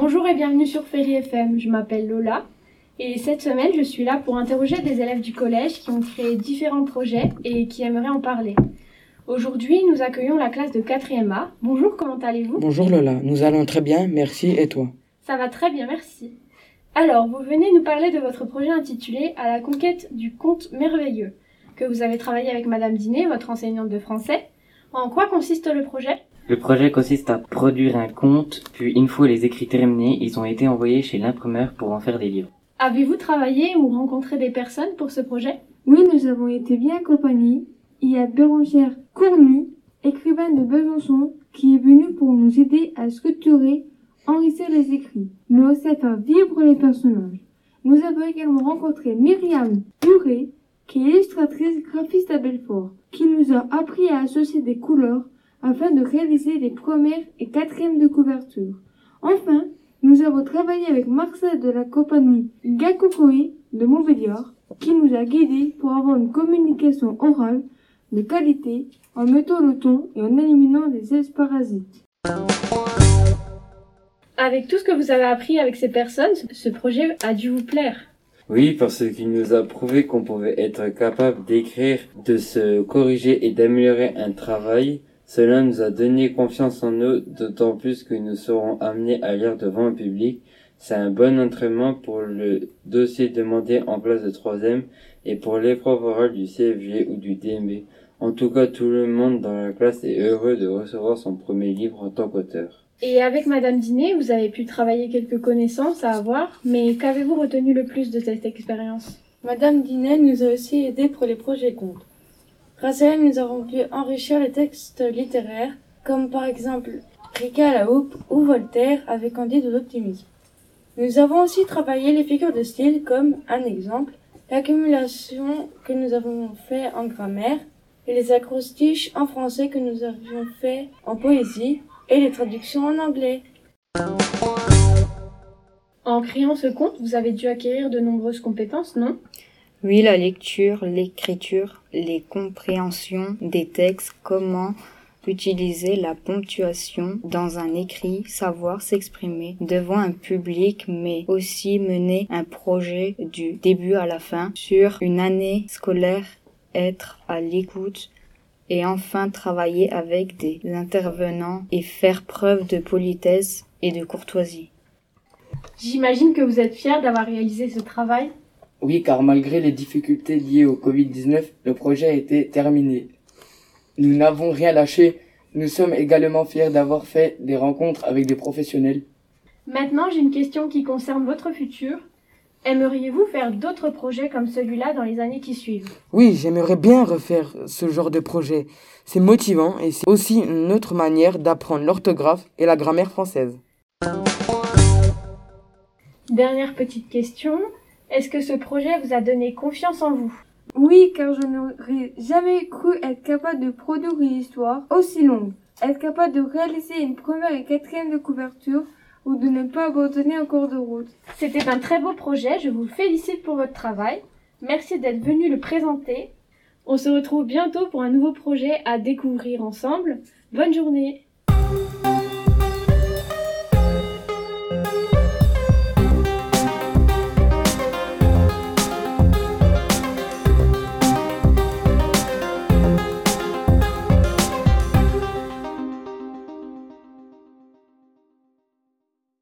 Bonjour et bienvenue sur Ferry FM. Je m'appelle Lola et cette semaine je suis là pour interroger des élèves du collège qui ont créé différents projets et qui aimeraient en parler. Aujourd'hui, nous accueillons la classe de 4e A. Bonjour, comment allez-vous? Bonjour Lola, nous allons très bien, merci et toi? Ça va très bien, merci. Alors, vous venez nous parler de votre projet intitulé À la conquête du conte merveilleux, que vous avez travaillé avec Madame Dinet, votre enseignante de français. En quoi consiste le projet? Le projet consiste à produire un conte, puis une fois les écrits terminés, ils ont été envoyés chez l'imprimeur pour en faire des livres. Avez-vous travaillé ou rencontré des personnes pour ce projet? Oui, nous avons été bien accompagnés. Il y a Bérangère Cournu, écrivaine de Besançon, qui est venue pour nous aider à structurer, enrichir les écrits, mais aussi à faire vivre les personnages. Nous avons également rencontré Myriam Buré, qui est illustratrice graphiste à Belfort, qui nous a appris à associer des couleurs afin de réaliser les premières et quatrièmes de couverture. Enfin, nous avons travaillé avec Marcel de la compagnie Gakokoi de Montbéliard, qui nous a guidés pour avoir une communication orale de qualité en mettant le ton et en éliminant les parasites. Avec tout ce que vous avez appris avec ces personnes, ce projet a dû vous plaire. Oui, parce qu'il nous a prouvé qu'on pouvait être capable d'écrire, de se corriger et d'améliorer un travail. Cela nous a donné confiance en nous, d'autant plus que nous serons amenés à lire devant un public. C'est un bon entraînement pour le dossier demandé en classe de troisième et pour l'épreuve orale du CFG ou du DMB. En tout cas, tout le monde dans la classe est heureux de recevoir son premier livre en tant qu'auteur. Et avec Madame Dinet, vous avez pu travailler quelques connaissances à avoir, mais qu'avez-vous retenu le plus de cette expérience? Madame Dinet nous a aussi aidés pour les projets contes. Grâce à elle, nous avons pu enrichir les textes littéraires, comme par exemple Rika à la houppe ou Voltaire avec Candide de l'optimisme. Nous avons aussi travaillé les figures de style comme, un exemple, l'accumulation que nous avons fait en grammaire, et les acrostiches en français que nous avions fait en poésie et les traductions en anglais. En créant ce conte, vous avez dû acquérir de nombreuses compétences, non? Oui, la lecture, l'écriture, les compréhensions des textes, comment utiliser la ponctuation dans un écrit, savoir s'exprimer devant un public, mais aussi mener un projet du début à la fin sur une année scolaire être à l'écoute et enfin travailler avec des intervenants et faire preuve de politesse et de courtoisie. J'imagine que vous êtes fier d'avoir réalisé ce travail. Oui, car malgré les difficultés liées au Covid-19, le projet a été terminé. Nous n'avons rien lâché. Nous sommes également fiers d'avoir fait des rencontres avec des professionnels. Maintenant, j'ai une question qui concerne votre futur. Aimeriez-vous faire d'autres projets comme celui-là dans les années qui suivent? Oui, j'aimerais bien refaire ce genre de projet. C'est motivant et c'est aussi une autre manière d'apprendre l'orthographe et la grammaire française. Dernière petite question. Est-ce que ce projet vous a donné confiance en vous? Oui, car je n'aurais jamais cru être capable de produire une histoire aussi longue, être capable de réaliser une première et quatrième de couverture, ou de ne pas abandonner en cours de route. C'était un très beau projet, je vous félicite pour votre travail. Merci d'être venu le présenter. On se retrouve bientôt pour un nouveau projet à découvrir ensemble. Bonne journée